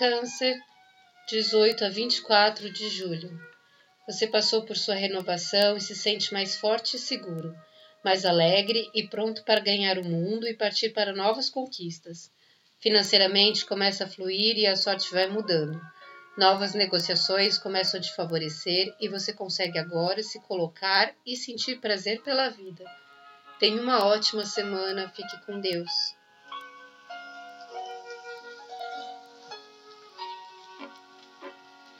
Câncer, 18 a 24 de julho. Você passou por sua renovação e se sente mais forte e seguro, mais alegre e pronto para ganhar o mundo e partir para novas conquistas. Financeiramente começa a fluir e a sorte vai mudando. Novas negociações começam a te favorecer e você consegue agora se colocar e sentir prazer pela vida. Tenha uma ótima semana, fique com Deus.